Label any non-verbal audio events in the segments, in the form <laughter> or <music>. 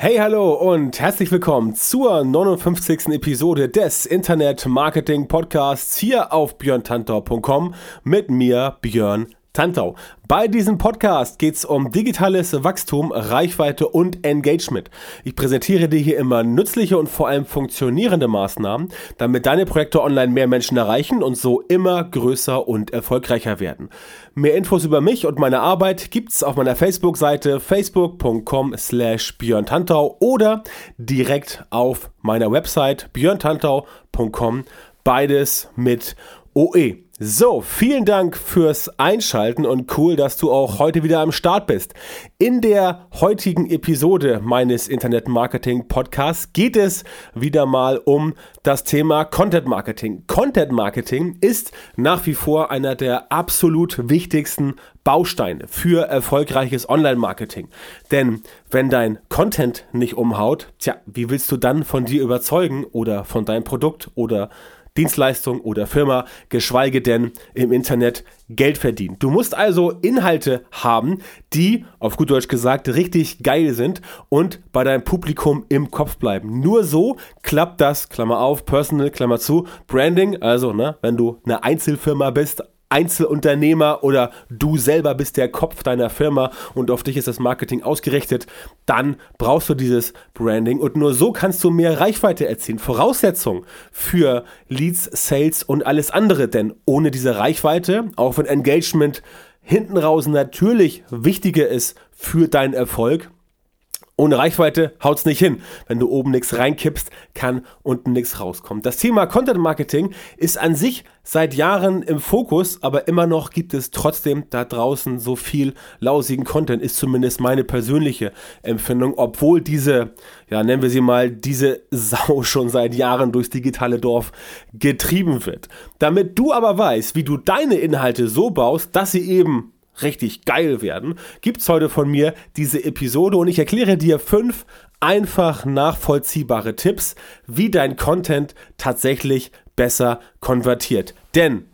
Hey, hallo und herzlich willkommen zur 59. Episode des Internet Marketing Podcasts hier auf björntantau.com mit mir, Björn Tantau. Bei diesem Podcast geht es um digitales Wachstum, Reichweite und Engagement. Ich präsentiere dir hier immer nützliche und vor allem funktionierende Maßnahmen, damit deine Projekte online mehr Menschen erreichen und so immer größer und erfolgreicher werden. Mehr Infos über mich und meine Arbeit gibt's auf meiner Facebook-Seite facebook.com slash björntantau oder direkt auf meiner Website björntantau.com. Beides mit OE. So, vielen Dank fürs Einschalten und cool, dass du auch heute wieder am Start bist. In der heutigen Episode meines Internet Marketing Podcasts geht es wieder mal um das Thema Content Marketing. Content Marketing ist nach wie vor einer der absolut wichtigsten Bausteine für erfolgreiches Online-Marketing. Denn wenn dein Content nicht umhaut, tja, wie willst du dann von dir überzeugen oder von deinem Produkt oder Dienstleistung oder Firma, geschweige denn im Internet Geld verdienen. Du musst also Inhalte haben, die, auf gut Deutsch gesagt, richtig geil sind und bei deinem Publikum im Kopf bleiben. Nur so klappt das, Klammer auf, Personal, Klammer zu, Branding, also ne, wenn du eine Einzelfirma bist, Einzelunternehmer oder du selber bist der Kopf deiner Firma und auf dich ist das Marketing ausgerichtet, dann brauchst du dieses Branding und nur so kannst du mehr Reichweite erzielen. Voraussetzung für Leads, Sales und alles andere, denn ohne diese Reichweite, auch wenn Engagement hinten raus natürlich wichtiger ist für deinen Erfolg, ohne Reichweite haut's nicht hin. Wenn du oben nichts reinkippst, kann unten nichts rauskommen. Das Thema Content Marketing ist an sich seit Jahren im Fokus, aber immer noch gibt es trotzdem da draußen so viel lausigen Content, ist zumindest meine persönliche Empfindung, obwohl diese, ja, nennen wir sie mal, diese Sau <laughs> schon seit Jahren durchs digitale Dorf getrieben wird. Damit du aber weißt, wie du deine Inhalte so baust, dass sie eben richtig geil werden, gibt es heute von mir diese Episode und ich erkläre dir fünf einfach nachvollziehbare Tipps, wie dein Content tatsächlich besser konvertiert. Denn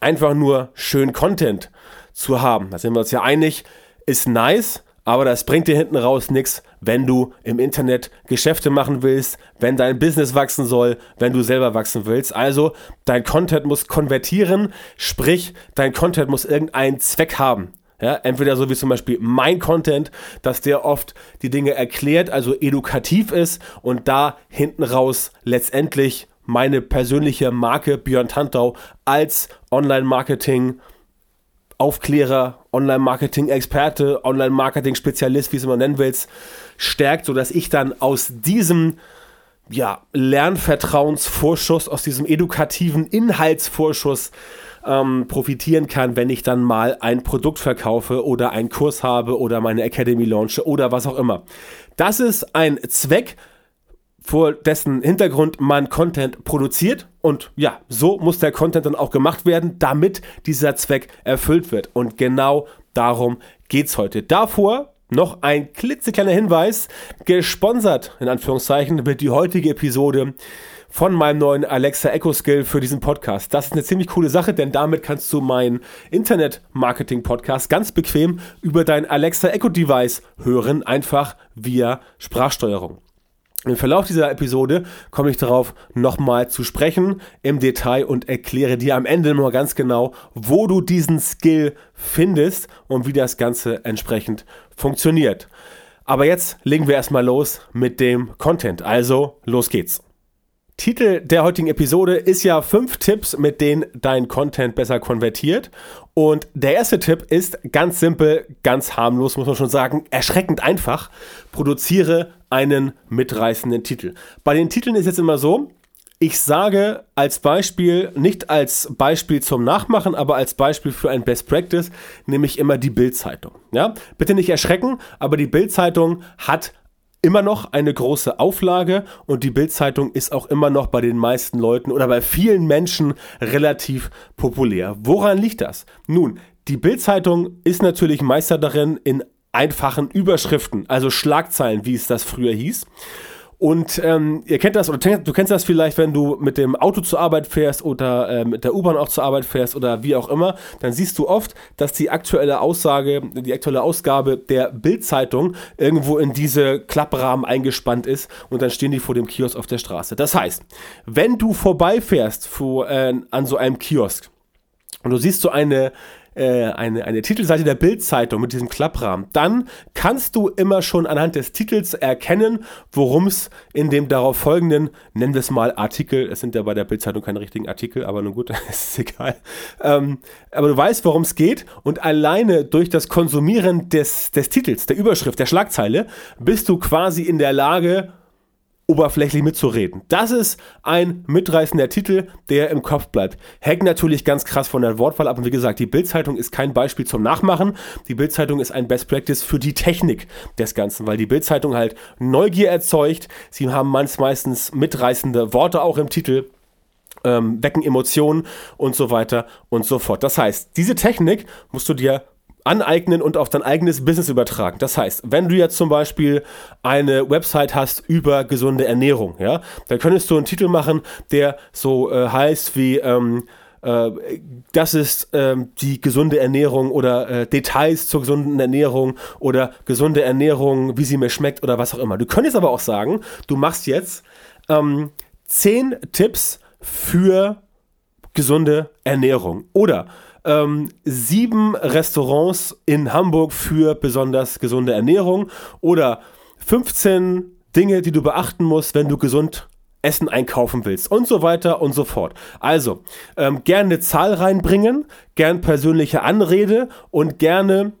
einfach nur schön Content zu haben, da sind wir uns ja einig, ist nice, aber das bringt dir hinten raus nichts, wenn du im Internet Geschäfte machen willst, wenn dein Business wachsen soll, wenn du selber wachsen willst. Also dein Content muss konvertieren, sprich dein Content muss irgendeinen Zweck haben. Ja, entweder so wie zum Beispiel mein Content, dass der oft die Dinge erklärt, also edukativ ist und da hinten raus letztendlich meine persönliche Marke Björn Tantau als Online-Marketing Aufklärer, Online-Marketing-Experte, Online-Marketing-Spezialist, wie es immer nennen willst, stärkt, sodass ich dann aus diesem ja, Lernvertrauensvorschuss, aus diesem edukativen Inhaltsvorschuss ähm, profitieren kann, wenn ich dann mal ein Produkt verkaufe oder einen Kurs habe oder meine Academy launche oder was auch immer. Das ist ein Zweck, vor dessen Hintergrund man Content produziert. Und ja, so muss der Content dann auch gemacht werden, damit dieser Zweck erfüllt wird. Und genau darum geht's heute. Davor noch ein klitzekleiner Hinweis. Gesponsert, in Anführungszeichen, wird die heutige Episode von meinem neuen Alexa Echo Skill für diesen Podcast. Das ist eine ziemlich coole Sache, denn damit kannst du meinen Internet-Marketing-Podcast ganz bequem über dein Alexa Echo Device hören, einfach via Sprachsteuerung. Im Verlauf dieser Episode komme ich darauf nochmal zu sprechen im Detail und erkläre dir am Ende nur ganz genau, wo du diesen Skill findest und wie das Ganze entsprechend funktioniert. Aber jetzt legen wir erstmal los mit dem Content. Also, los geht's. Titel der heutigen Episode ist ja fünf Tipps, mit denen dein Content besser konvertiert. Und der erste Tipp ist ganz simpel, ganz harmlos, muss man schon sagen, erschreckend einfach. Produziere einen mitreißenden Titel. Bei den Titeln ist jetzt immer so, ich sage als Beispiel, nicht als Beispiel zum Nachmachen, aber als Beispiel für ein Best Practice, nämlich immer die Bildzeitung. Ja, bitte nicht erschrecken, aber die Bildzeitung hat immer noch eine große Auflage und die Bildzeitung ist auch immer noch bei den meisten Leuten oder bei vielen Menschen relativ populär. Woran liegt das? Nun, die Bildzeitung ist natürlich Meister darin, in einfachen Überschriften, also Schlagzeilen, wie es das früher hieß, und ähm, ihr kennt das, oder du kennst das vielleicht, wenn du mit dem Auto zur Arbeit fährst oder äh, mit der U-Bahn auch zur Arbeit fährst oder wie auch immer, dann siehst du oft, dass die aktuelle Aussage, die aktuelle Ausgabe der Bild-Zeitung irgendwo in diese Klapprahmen eingespannt ist und dann stehen die vor dem Kiosk auf der Straße. Das heißt, wenn du vorbeifährst vor, äh, an so einem Kiosk und du siehst so eine äh, eine, eine Titelseite der Bildzeitung mit diesem Klapprahmen, dann kannst du immer schon anhand des Titels erkennen, worum es in dem darauf folgenden, nennen wir es mal Artikel, es sind ja bei der Bildzeitung keine richtigen Artikel, aber nun gut, <laughs> ist egal. Ähm, aber du weißt, worum es geht und alleine durch das Konsumieren des, des Titels, der Überschrift, der Schlagzeile, bist du quasi in der Lage, oberflächlich mitzureden. Das ist ein mitreißender Titel, der im Kopf bleibt. Hängt natürlich ganz krass von der Wortwahl ab. Und wie gesagt, die Bildzeitung ist kein Beispiel zum Nachmachen. Die Bildzeitung ist ein Best Practice für die Technik des Ganzen, weil die Bildzeitung halt Neugier erzeugt. Sie haben meistens mitreißende Worte auch im Titel. Ähm, wecken Emotionen und so weiter und so fort. Das heißt, diese Technik musst du dir aneignen und auf dein eigenes Business übertragen. Das heißt, wenn du jetzt zum Beispiel eine Website hast über gesunde Ernährung, ja, dann könntest du einen Titel machen, der so äh, heißt wie ähm, äh, das ist ähm, die gesunde Ernährung oder äh, Details zur gesunden Ernährung oder gesunde Ernährung, wie sie mir schmeckt oder was auch immer. Du könntest aber auch sagen, du machst jetzt ähm, zehn Tipps für gesunde Ernährung oder ähm, sieben Restaurants in Hamburg für besonders gesunde Ernährung oder 15 Dinge, die du beachten musst, wenn du gesund Essen einkaufen willst und so weiter und so fort. Also, ähm, gerne eine Zahl reinbringen, gern persönliche Anrede und gerne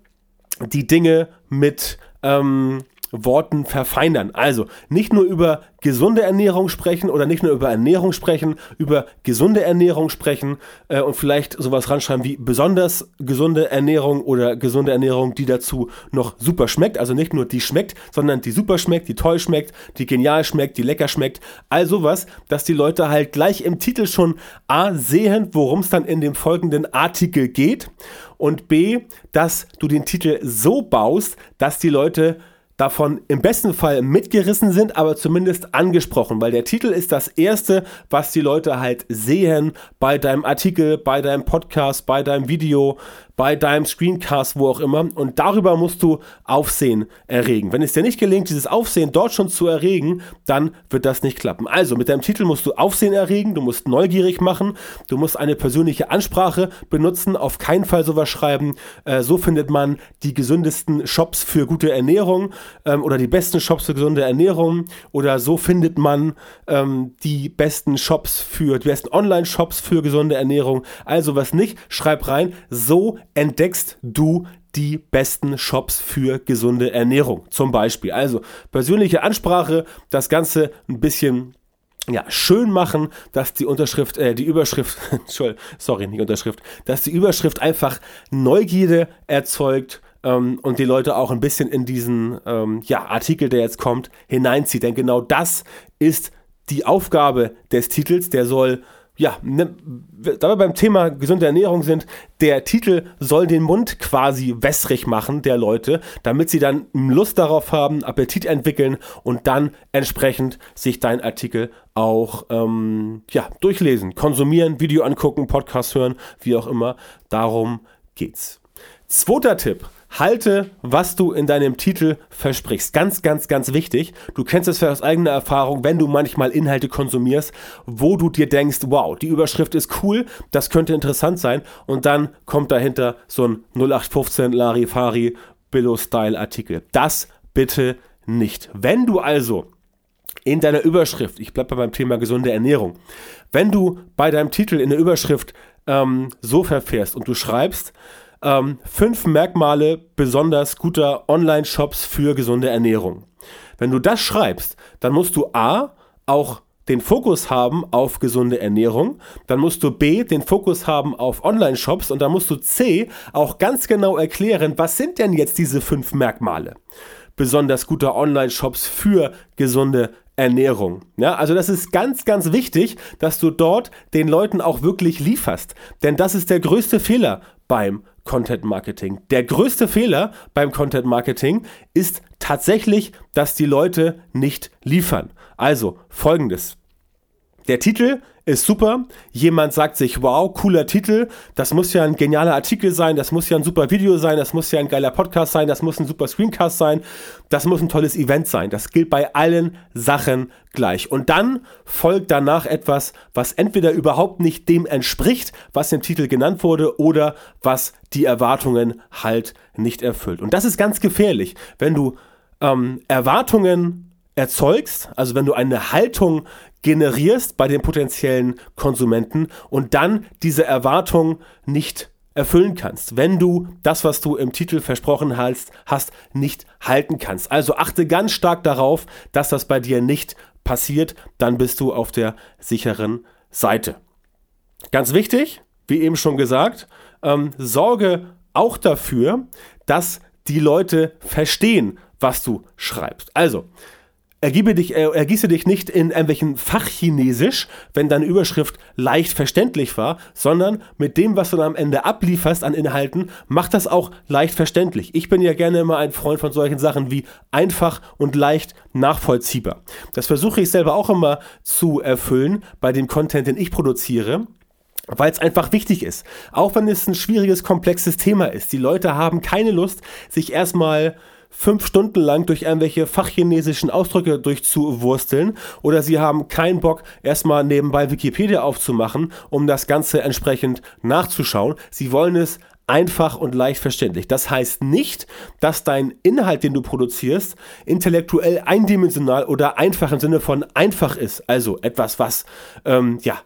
die Dinge mit ähm, Worten verfeinern. Also nicht nur über gesunde Ernährung sprechen oder nicht nur über Ernährung sprechen, über gesunde Ernährung sprechen äh, und vielleicht sowas ranschreiben wie besonders gesunde Ernährung oder gesunde Ernährung, die dazu noch super schmeckt. Also nicht nur die schmeckt, sondern die super schmeckt, die toll schmeckt, die genial schmeckt, die lecker schmeckt. All sowas, dass die Leute halt gleich im Titel schon A sehen, worum es dann in dem folgenden Artikel geht und B, dass du den Titel so baust, dass die Leute davon im besten Fall mitgerissen sind, aber zumindest angesprochen, weil der Titel ist das Erste, was die Leute halt sehen bei deinem Artikel, bei deinem Podcast, bei deinem Video, bei deinem Screencast, wo auch immer. Und darüber musst du Aufsehen erregen. Wenn es dir nicht gelingt, dieses Aufsehen dort schon zu erregen, dann wird das nicht klappen. Also mit deinem Titel musst du Aufsehen erregen, du musst neugierig machen, du musst eine persönliche Ansprache benutzen, auf keinen Fall sowas schreiben. Äh, so findet man die gesündesten Shops für gute Ernährung ähm, oder die besten Shops für gesunde Ernährung oder so findet man ähm, die besten Shops für die besten Online-Shops für gesunde Ernährung. Also was nicht, schreib rein, so entdeckst du die besten Shops für gesunde Ernährung. Zum Beispiel. Also persönliche Ansprache, das Ganze ein bisschen ja, schön machen, dass die Unterschrift, äh, die Überschrift, <laughs> sorry, nicht Unterschrift, dass die Überschrift einfach Neugierde erzeugt ähm, und die Leute auch ein bisschen in diesen ähm, ja, Artikel, der jetzt kommt, hineinzieht. Denn genau das ist die Aufgabe des Titels, der soll ja, ne, da wir beim Thema gesunde Ernährung sind, der Titel soll den Mund quasi wässrig machen der Leute, damit sie dann Lust darauf haben, Appetit entwickeln und dann entsprechend sich dein Artikel auch ähm, ja, durchlesen, konsumieren, Video angucken, Podcast hören, wie auch immer. Darum geht's. Zweiter Tipp Halte, was du in deinem Titel versprichst. Ganz, ganz, ganz wichtig. Du kennst es aus eigener Erfahrung, wenn du manchmal Inhalte konsumierst, wo du dir denkst, wow, die Überschrift ist cool, das könnte interessant sein. Und dann kommt dahinter so ein 0815 Larifari Billo-Style-Artikel. Das bitte nicht. Wenn du also in deiner Überschrift, ich bleibe beim Thema gesunde Ernährung, wenn du bei deinem Titel in der Überschrift ähm, so verfährst und du schreibst, ähm, fünf Merkmale besonders guter Online-Shops für gesunde Ernährung. Wenn du das schreibst, dann musst du A auch den Fokus haben auf gesunde Ernährung, dann musst du B den Fokus haben auf Online-Shops und dann musst du C auch ganz genau erklären, was sind denn jetzt diese fünf Merkmale. besonders guter Online-Shops für gesunde Ernährung. Ja, also das ist ganz, ganz wichtig, dass du dort den Leuten auch wirklich lieferst. Denn das ist der größte Fehler beim Content Marketing. Der größte Fehler beim Content Marketing ist tatsächlich, dass die Leute nicht liefern. Also folgendes. Der Titel ist super. Jemand sagt sich, wow, cooler Titel. Das muss ja ein genialer Artikel sein. Das muss ja ein super Video sein. Das muss ja ein geiler Podcast sein. Das muss ein super Screencast sein. Das muss ein tolles Event sein. Das gilt bei allen Sachen gleich. Und dann folgt danach etwas, was entweder überhaupt nicht dem entspricht, was im Titel genannt wurde, oder was die Erwartungen halt nicht erfüllt. Und das ist ganz gefährlich, wenn du ähm, Erwartungen erzeugst, also wenn du eine Haltung generierst bei den potenziellen Konsumenten und dann diese Erwartung nicht erfüllen kannst, wenn du das, was du im Titel versprochen hast, hast, nicht halten kannst. Also achte ganz stark darauf, dass das bei dir nicht passiert, dann bist du auf der sicheren Seite. Ganz wichtig, wie eben schon gesagt, ähm, sorge auch dafür, dass die Leute verstehen, was du schreibst. Also, Ergebe dich, äh, ergieße dich nicht in irgendwelchen Fachchinesisch, wenn deine Überschrift leicht verständlich war, sondern mit dem, was du dann am Ende ablieferst an Inhalten, mach das auch leicht verständlich. Ich bin ja gerne immer ein Freund von solchen Sachen wie einfach und leicht nachvollziehbar. Das versuche ich selber auch immer zu erfüllen bei dem Content, den ich produziere weil es einfach wichtig ist. Auch wenn es ein schwieriges, komplexes Thema ist. Die Leute haben keine Lust, sich erstmal fünf Stunden lang durch irgendwelche fachchinesischen Ausdrücke durchzuwursteln oder sie haben keinen Bock, erstmal nebenbei Wikipedia aufzumachen, um das Ganze entsprechend nachzuschauen. Sie wollen es einfach und leicht verständlich. Das heißt nicht, dass dein Inhalt, den du produzierst, intellektuell eindimensional oder einfach im Sinne von einfach ist. Also etwas, was ähm, ja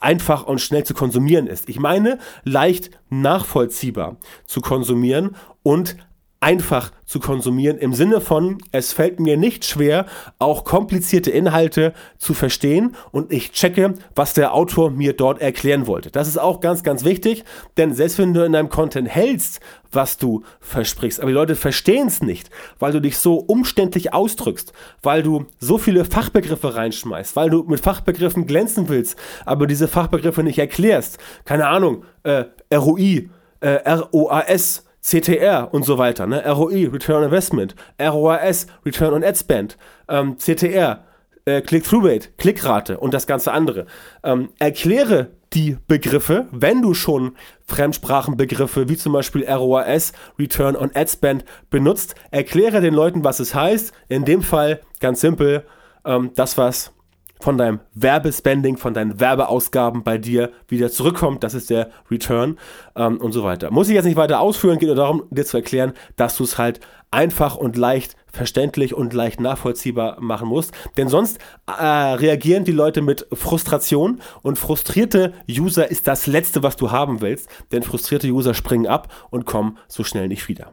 einfach und schnell zu konsumieren ist. Ich meine leicht nachvollziehbar zu konsumieren und einfach zu konsumieren im Sinne von, es fällt mir nicht schwer, auch komplizierte Inhalte zu verstehen und ich checke, was der Autor mir dort erklären wollte. Das ist auch ganz, ganz wichtig, denn selbst wenn du in deinem Content hältst, was du versprichst, aber die Leute verstehen es nicht, weil du dich so umständlich ausdrückst, weil du so viele Fachbegriffe reinschmeißt, weil du mit Fachbegriffen glänzen willst, aber diese Fachbegriffe nicht erklärst. Keine Ahnung, äh, ROI, äh, ROAS, CTR und so weiter, ne? ROI, Return on Investment, ROAS, Return on Ad Spend, ähm, CTR, äh, Click-Through-Rate, Klickrate und das ganze andere. Ähm, erkläre die Begriffe, wenn du schon Fremdsprachenbegriffe wie zum Beispiel ROAS, Return on Ad Spend benutzt, erkläre den Leuten, was es heißt. In dem Fall ganz simpel, ähm, das, was von deinem Werbespending, von deinen Werbeausgaben bei dir wieder zurückkommt. Das ist der Return ähm, und so weiter. Muss ich jetzt nicht weiter ausführen, geht nur darum, dir zu erklären, dass du es halt einfach und leicht verständlich und leicht nachvollziehbar machen musst. Denn sonst äh, reagieren die Leute mit Frustration und frustrierte User ist das Letzte, was du haben willst. Denn frustrierte User springen ab und kommen so schnell nicht wieder.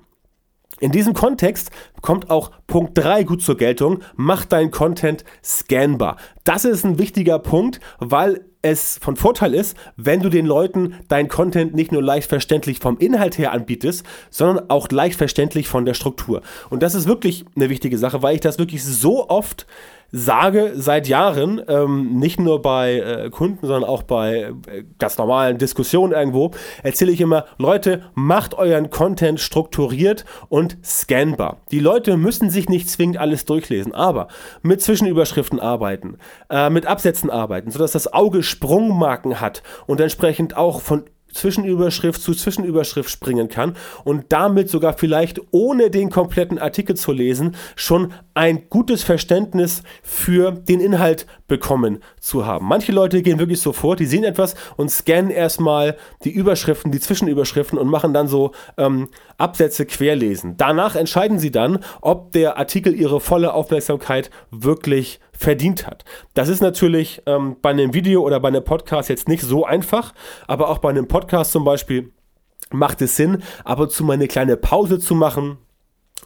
In diesem Kontext kommt auch Punkt 3 gut zur Geltung. Mach dein Content scannbar. Das ist ein wichtiger Punkt, weil es von Vorteil ist, wenn du den Leuten dein Content nicht nur leicht verständlich vom Inhalt her anbietest, sondern auch leicht verständlich von der Struktur. Und das ist wirklich eine wichtige Sache, weil ich das wirklich so oft sage seit Jahren, ähm, nicht nur bei äh, Kunden, sondern auch bei äh, ganz normalen Diskussionen irgendwo, erzähle ich immer, Leute, macht euren Content strukturiert und scannbar. Die Leute müssen sich nicht zwingend alles durchlesen, aber mit Zwischenüberschriften arbeiten, äh, mit Absätzen arbeiten, sodass das Auge Sprungmarken hat und entsprechend auch von Zwischenüberschrift zu Zwischenüberschrift springen kann und damit sogar vielleicht ohne den kompletten Artikel zu lesen schon ein gutes Verständnis für den Inhalt bekommen zu haben. Manche Leute gehen wirklich so vor, die sehen etwas und scannen erstmal die Überschriften, die Zwischenüberschriften und machen dann so ähm, Absätze querlesen. Danach entscheiden sie dann, ob der Artikel ihre volle Aufmerksamkeit wirklich verdient hat. Das ist natürlich ähm, bei einem Video oder bei einem Podcast jetzt nicht so einfach, aber auch bei einem Podcast zum Beispiel macht es Sinn, ab und zu mal eine kleine Pause zu machen,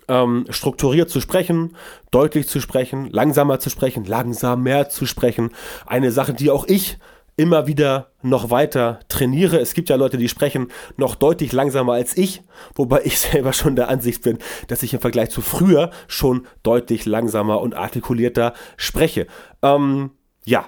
ähm, strukturiert zu sprechen, deutlich zu sprechen, langsamer zu sprechen, langsamer zu sprechen. Eine Sache, die auch ich immer wieder noch weiter trainiere. Es gibt ja Leute, die sprechen noch deutlich langsamer als ich, wobei ich <laughs> selber schon der Ansicht bin, dass ich im Vergleich zu früher schon deutlich langsamer und artikulierter spreche. Ähm, ja,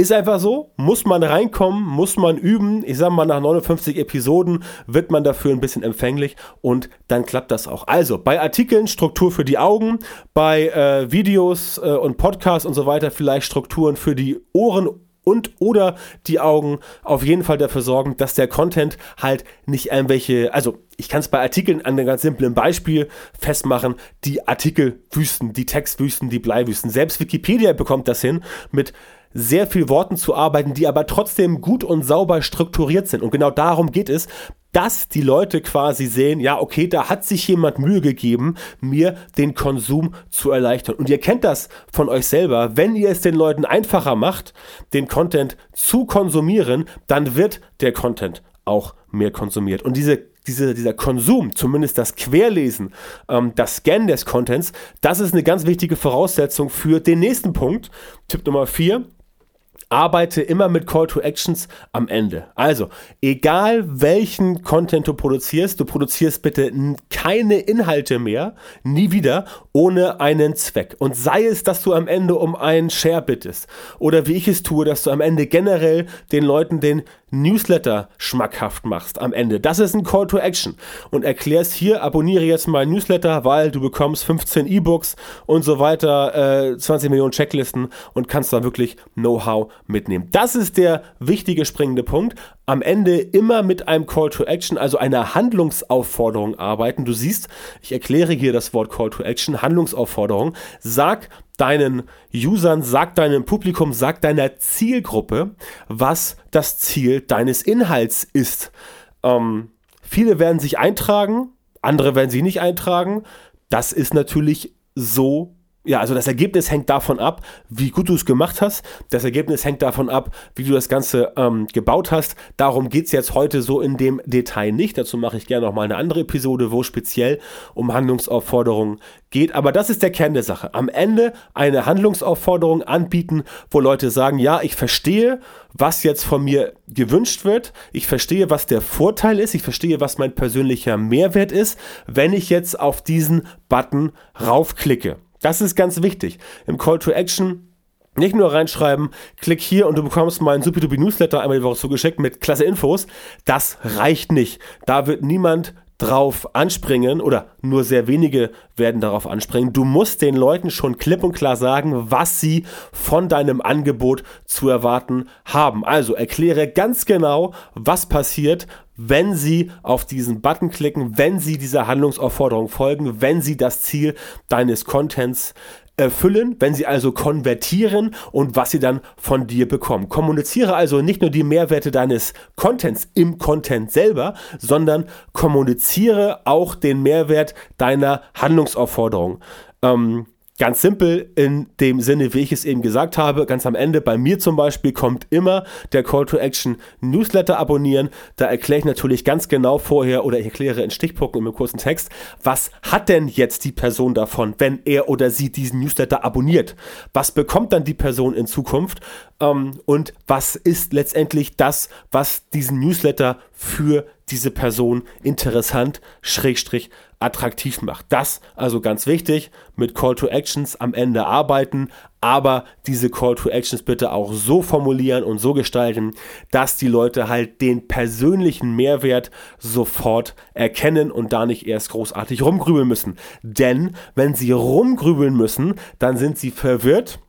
ist einfach so, muss man reinkommen, muss man üben. Ich sag mal, nach 59 Episoden wird man dafür ein bisschen empfänglich und dann klappt das auch. Also bei Artikeln Struktur für die Augen, bei äh, Videos äh, und Podcasts und so weiter vielleicht Strukturen für die Ohren und oder die Augen auf jeden Fall dafür sorgen, dass der Content halt nicht irgendwelche, also ich kann es bei Artikeln an einem ganz simplen Beispiel festmachen, die Artikelwüsten, die Textwüsten, die Bleiwüsten. Selbst Wikipedia bekommt das hin mit sehr viel Worten zu arbeiten, die aber trotzdem gut und sauber strukturiert sind. Und genau darum geht es, dass die Leute quasi sehen, ja, okay, da hat sich jemand Mühe gegeben, mir den Konsum zu erleichtern. Und ihr kennt das von euch selber. Wenn ihr es den Leuten einfacher macht, den Content zu konsumieren, dann wird der Content auch mehr konsumiert. Und diese, diese, dieser Konsum, zumindest das Querlesen, ähm, das Scan des Contents, das ist eine ganz wichtige Voraussetzung für den nächsten Punkt. Tipp Nummer 4 arbeite immer mit Call to Actions am Ende. Also, egal welchen Content du produzierst, du produzierst bitte keine Inhalte mehr, nie wieder, ohne einen Zweck. Und sei es, dass du am Ende um einen Share bittest oder wie ich es tue, dass du am Ende generell den Leuten den Newsletter schmackhaft machst am Ende. Das ist ein Call to Action. Und erklärst hier, abonniere jetzt meinen Newsletter, weil du bekommst 15 E-Books und so weiter, äh, 20 Millionen Checklisten und kannst da wirklich Know-how mitnehmen. Das ist der wichtige springende Punkt. Am Ende immer mit einem Call to Action, also einer Handlungsaufforderung arbeiten. Du siehst, ich erkläre hier das Wort Call to Action, Handlungsaufforderung. Sag deinen Usern, sag deinem Publikum, sag deiner Zielgruppe, was das Ziel deines Inhalts ist. Ähm, viele werden sich eintragen, andere werden sich nicht eintragen. Das ist natürlich so ja, also das Ergebnis hängt davon ab, wie gut du es gemacht hast. Das Ergebnis hängt davon ab, wie du das Ganze ähm, gebaut hast. Darum geht es jetzt heute so in dem Detail nicht. Dazu mache ich gerne nochmal eine andere Episode, wo speziell um Handlungsaufforderungen geht. Aber das ist der Kern der Sache. Am Ende eine Handlungsaufforderung anbieten, wo Leute sagen, ja, ich verstehe, was jetzt von mir gewünscht wird. Ich verstehe, was der Vorteil ist. Ich verstehe, was mein persönlicher Mehrwert ist, wenn ich jetzt auf diesen Button raufklicke. Das ist ganz wichtig. Im Call to Action nicht nur reinschreiben, klick hier und du bekommst meinen Supidubi Newsletter einmal die Woche zugeschickt mit klasse Infos. Das reicht nicht. Da wird niemand drauf anspringen oder nur sehr wenige werden darauf anspringen. Du musst den Leuten schon klipp und klar sagen, was sie von deinem Angebot zu erwarten haben. Also erkläre ganz genau, was passiert, wenn sie auf diesen Button klicken, wenn sie dieser Handlungsaufforderung folgen, wenn sie das Ziel deines Contents erfüllen, wenn sie also konvertieren und was sie dann von dir bekommen. Kommuniziere also nicht nur die Mehrwerte deines Contents im Content selber, sondern kommuniziere auch den Mehrwert deiner Handlungsaufforderung. Ähm, Ganz simpel in dem Sinne, wie ich es eben gesagt habe, ganz am Ende, bei mir zum Beispiel kommt immer der Call to Action Newsletter abonnieren. Da erkläre ich natürlich ganz genau vorher oder ich erkläre in Stichpunkten im kurzen Text, was hat denn jetzt die Person davon, wenn er oder sie diesen Newsletter abonniert? Was bekommt dann die Person in Zukunft? Ähm, und was ist letztendlich das, was diesen Newsletter für diese Person interessant, schrägstrich attraktiv macht. Das also ganz wichtig, mit Call to Actions am Ende arbeiten, aber diese Call to Actions bitte auch so formulieren und so gestalten, dass die Leute halt den persönlichen Mehrwert sofort erkennen und da nicht erst großartig rumgrübeln müssen. Denn wenn sie rumgrübeln müssen, dann sind sie verwirrt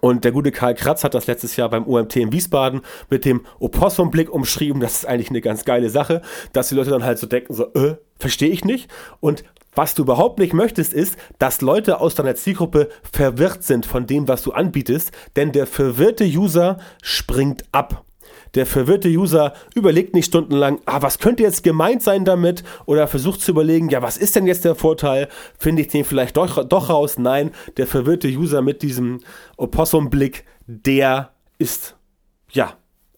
und der gute Karl Kratz hat das letztes Jahr beim UMT in Wiesbaden mit dem Opossum-Blick umschrieben. Das ist eigentlich eine ganz geile Sache, dass die Leute dann halt so denken, so, äh, verstehe ich nicht. Und was du überhaupt nicht möchtest, ist, dass Leute aus deiner Zielgruppe verwirrt sind von dem, was du anbietest, denn der verwirrte User springt ab. Der verwirrte User überlegt nicht stundenlang, ah, was könnte jetzt gemeint sein damit? Oder versucht zu überlegen, ja, was ist denn jetzt der Vorteil? Finde ich den vielleicht doch, doch raus? Nein, der verwirrte User mit diesem Opossum-Blick, der ist, ja,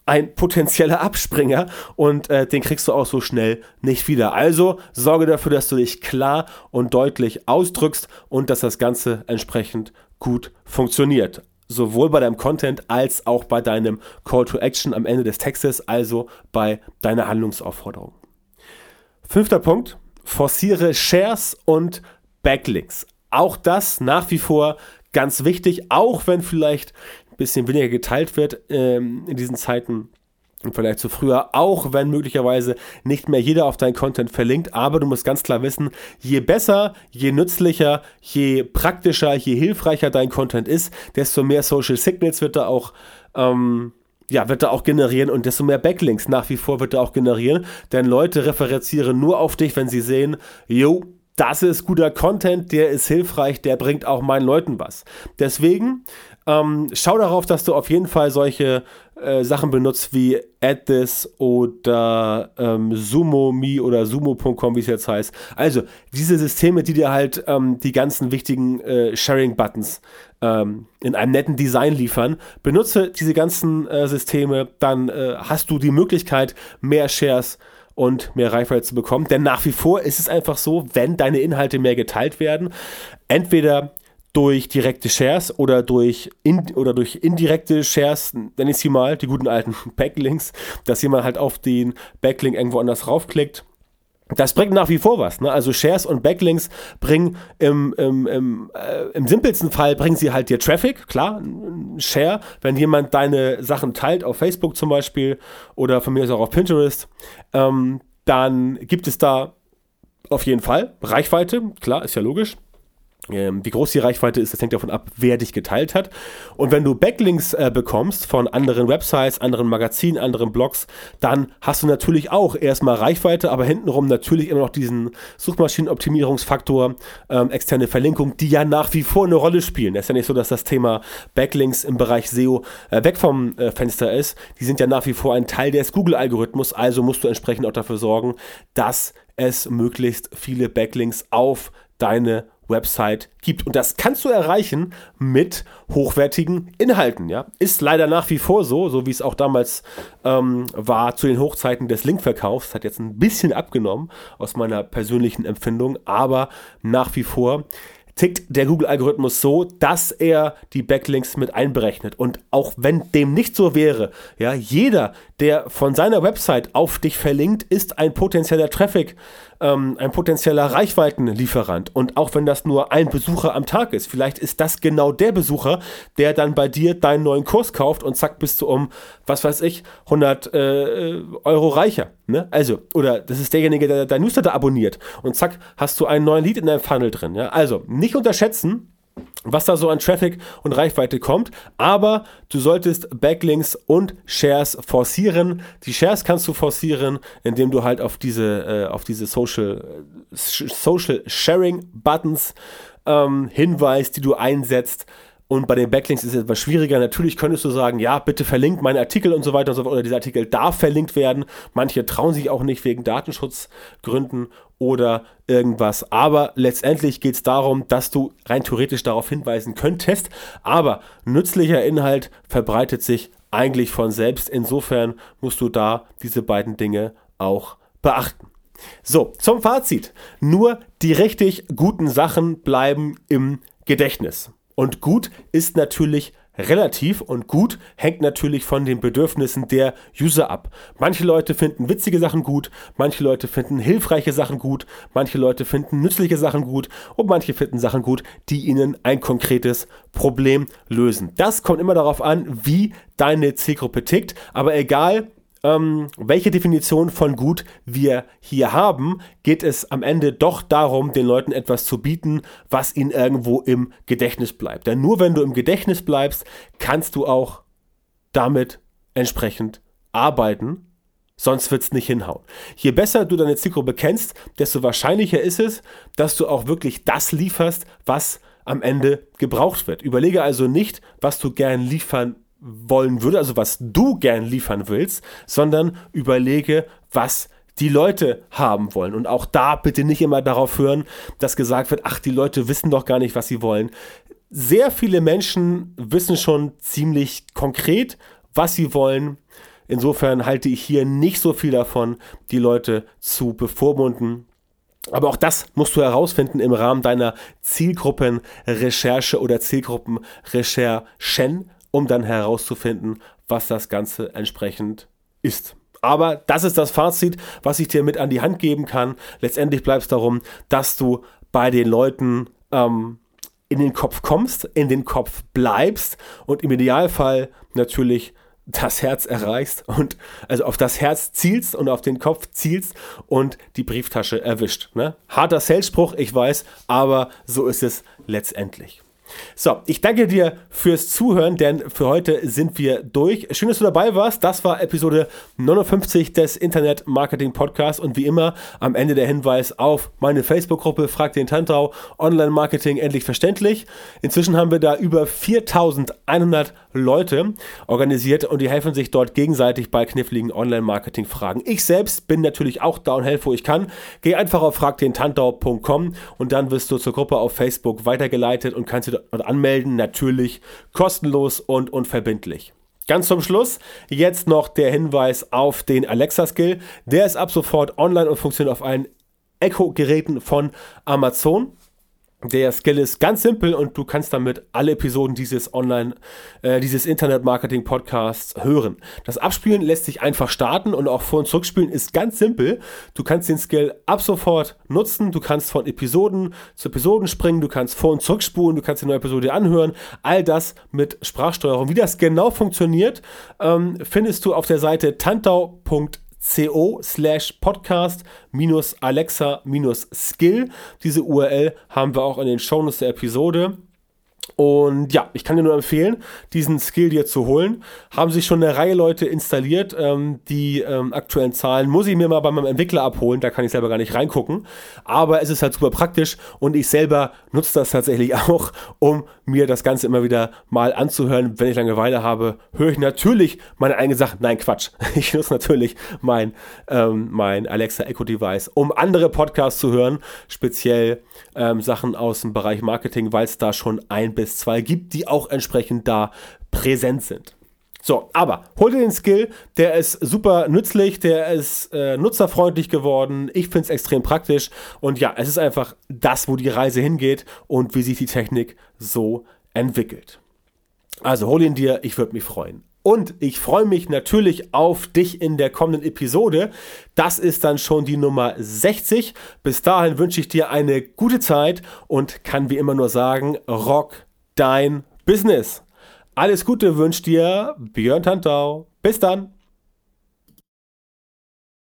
ein potenzieller Abspringer und äh, den kriegst du auch so schnell nicht wieder. Also sorge dafür, dass du dich klar und deutlich ausdrückst und dass das Ganze entsprechend gut funktioniert. Sowohl bei deinem Content als auch bei deinem Call to Action am Ende des Textes, also bei deiner Handlungsaufforderung. Fünfter Punkt, forciere Shares und Backlinks. Auch das nach wie vor ganz wichtig, auch wenn vielleicht ein bisschen weniger geteilt wird ähm, in diesen Zeiten und vielleicht zu früher, auch wenn möglicherweise nicht mehr jeder auf deinen Content verlinkt, aber du musst ganz klar wissen, je besser, je nützlicher, je praktischer, je hilfreicher dein Content ist, desto mehr Social Signals wird er auch ähm, ja, wird er auch generieren und desto mehr Backlinks nach wie vor wird er auch generieren, denn Leute referenzieren nur auf dich, wenn sie sehen, yo, das ist guter Content, der ist hilfreich, der bringt auch meinen Leuten was. Deswegen ähm, schau darauf, dass du auf jeden Fall solche äh, Sachen benutzt wie AdThis oder ähm, SumoMe oder Sumo.com, wie es jetzt heißt. Also diese Systeme, die dir halt ähm, die ganzen wichtigen äh, Sharing-Buttons ähm, in einem netten Design liefern. Benutze diese ganzen äh, Systeme, dann äh, hast du die Möglichkeit, mehr Shares und mehr Reichweite zu bekommen. Denn nach wie vor ist es einfach so, wenn deine Inhalte mehr geteilt werden, entweder durch direkte Shares oder durch, in, oder durch indirekte Shares, nenne ich sie mal, die guten alten <laughs> Backlinks, dass jemand halt auf den Backlink irgendwo anders raufklickt das bringt nach wie vor was. Ne? Also Shares und Backlinks bringen im, im, im, äh, im simpelsten Fall bringen sie halt dir Traffic, klar, ein Share, wenn jemand deine Sachen teilt auf Facebook zum Beispiel oder von mir ist auch auf Pinterest, ähm, dann gibt es da auf jeden Fall Reichweite, klar, ist ja logisch. Ähm, wie groß die Reichweite ist, das hängt davon ab, wer dich geteilt hat. Und wenn du Backlinks äh, bekommst von anderen Websites, anderen Magazinen, anderen Blogs, dann hast du natürlich auch erstmal Reichweite, aber hintenrum natürlich immer noch diesen Suchmaschinenoptimierungsfaktor, ähm, externe Verlinkung, die ja nach wie vor eine Rolle spielen. Es ist ja nicht so, dass das Thema Backlinks im Bereich SEO äh, weg vom äh, Fenster ist. Die sind ja nach wie vor ein Teil des Google-Algorithmus, also musst du entsprechend auch dafür sorgen, dass es möglichst viele Backlinks auf deine Website gibt. Und das kannst du erreichen mit hochwertigen Inhalten. Ja? Ist leider nach wie vor so, so wie es auch damals ähm, war zu den Hochzeiten des Linkverkaufs. Hat jetzt ein bisschen abgenommen aus meiner persönlichen Empfindung, aber nach wie vor tickt der Google-Algorithmus so, dass er die Backlinks mit einberechnet. Und auch wenn dem nicht so wäre, ja, jeder, der von seiner Website auf dich verlinkt, ist ein potenzieller Traffic, ähm, ein potenzieller Reichweitenlieferant. Und auch wenn das nur ein Besucher am Tag ist, vielleicht ist das genau der Besucher, der dann bei dir deinen neuen Kurs kauft und zack, bist du um, was weiß ich, 100 äh, Euro reicher. Ne? Also, oder das ist derjenige, der dein Newsletter abonniert und zack, hast du einen neuen Lead in deinem Funnel drin. Ja? Also, nicht unterschätzen, was da so an Traffic und Reichweite kommt. Aber du solltest Backlinks und Shares forcieren. Die Shares kannst du forcieren, indem du halt auf diese, äh, auf diese Social, äh, Social Sharing Buttons ähm, hinweist, die du einsetzt. Und bei den Backlinks ist es etwas schwieriger. Natürlich könntest du sagen, ja, bitte verlinkt meinen Artikel und so weiter und so fort. Oder dieser Artikel darf verlinkt werden. Manche trauen sich auch nicht wegen Datenschutzgründen oder irgendwas. Aber letztendlich geht es darum, dass du rein theoretisch darauf hinweisen könntest. Aber nützlicher Inhalt verbreitet sich eigentlich von selbst. Insofern musst du da diese beiden Dinge auch beachten. So, zum Fazit. Nur die richtig guten Sachen bleiben im Gedächtnis. Und gut ist natürlich relativ und gut hängt natürlich von den Bedürfnissen der User ab. Manche Leute finden witzige Sachen gut, manche Leute finden hilfreiche Sachen gut, manche Leute finden nützliche Sachen gut und manche finden Sachen gut, die ihnen ein konkretes Problem lösen. Das kommt immer darauf an, wie deine Zielgruppe tickt, aber egal, ähm, welche Definition von gut wir hier haben, geht es am Ende doch darum, den Leuten etwas zu bieten, was ihnen irgendwo im Gedächtnis bleibt. Denn nur wenn du im Gedächtnis bleibst, kannst du auch damit entsprechend arbeiten. Sonst wird es nicht hinhauen. Je besser du deine Zielgruppe kennst, desto wahrscheinlicher ist es, dass du auch wirklich das lieferst, was am Ende gebraucht wird. Überlege also nicht, was du gern liefern wollen würde, also was du gern liefern willst, sondern überlege, was die Leute haben wollen. Und auch da bitte nicht immer darauf hören, dass gesagt wird, ach, die Leute wissen doch gar nicht, was sie wollen. Sehr viele Menschen wissen schon ziemlich konkret, was sie wollen. Insofern halte ich hier nicht so viel davon, die Leute zu bevormunden Aber auch das musst du herausfinden im Rahmen deiner Zielgruppenrecherche oder Zielgruppenrecherchen, um dann herauszufinden, was das Ganze entsprechend ist. Aber das ist das Fazit, was ich dir mit an die Hand geben kann. Letztendlich bleibt es darum, dass du bei den Leuten ähm, in den Kopf kommst, in den Kopf bleibst und im Idealfall natürlich das Herz erreichst und also auf das Herz zielst und auf den Kopf zielst und die Brieftasche erwischt. Ne? Harter Salesspruch, ich weiß, aber so ist es letztendlich. So, ich danke dir fürs Zuhören, denn für heute sind wir durch. Schön, dass du dabei warst. Das war Episode 59 des Internet Marketing Podcasts und wie immer am Ende der Hinweis auf meine Facebook-Gruppe Frag den Tantau Online Marketing endlich verständlich. Inzwischen haben wir da über 4100 Leute organisiert und die helfen sich dort gegenseitig bei kniffligen Online Marketing Fragen. Ich selbst bin natürlich auch da und helfe, wo ich kann. Geh einfach auf fragdentantau.com und dann wirst du zur Gruppe auf Facebook weitergeleitet und kannst dir und anmelden natürlich kostenlos und unverbindlich. Ganz zum Schluss jetzt noch der Hinweis auf den Alexa-Skill. Der ist ab sofort online und funktioniert auf allen Echo-Geräten von Amazon. Der Skill ist ganz simpel und du kannst damit alle Episoden dieses Online, äh, dieses Internet-Marketing-Podcasts hören. Das Abspielen lässt sich einfach starten und auch vor- und zurückspielen ist ganz simpel. Du kannst den Skill ab sofort nutzen. Du kannst von Episoden zu Episoden springen. Du kannst vor- und zurückspulen. Du kannst die neue Episode anhören. All das mit Sprachsteuerung. Wie das genau funktioniert, ähm, findest du auf der Seite tantau.de co slash podcast minus Alexa minus Skill. Diese URL haben wir auch in den Shownotes der Episode. Und ja, ich kann dir nur empfehlen, diesen Skill dir zu holen. Haben sich schon eine Reihe Leute installiert. Ähm, die ähm, aktuellen Zahlen muss ich mir mal bei meinem Entwickler abholen. Da kann ich selber gar nicht reingucken. Aber es ist halt super praktisch und ich selber nutze das tatsächlich <laughs> auch, um mir das Ganze immer wieder mal anzuhören. Wenn ich Langeweile habe, höre ich natürlich meine eigene Sache. Nein, Quatsch. <laughs> Ich nutze natürlich mein, ähm, mein Alexa Echo Device, um andere Podcasts zu hören. Speziell ähm, Sachen aus dem Bereich Marketing, weil es da schon ein bis zwei gibt, die auch entsprechend da präsent sind. So, aber hol dir den Skill, der ist super nützlich, der ist äh, nutzerfreundlich geworden. Ich finde es extrem praktisch und ja, es ist einfach das, wo die Reise hingeht und wie sich die Technik so entwickelt. Also hol ihn dir, ich würde mich freuen. Und ich freue mich natürlich auf dich in der kommenden Episode. Das ist dann schon die Nummer 60. Bis dahin wünsche ich dir eine gute Zeit und kann wie immer nur sagen, rock dein Business. Alles Gute wünscht dir Björn Tantau. Bis dann.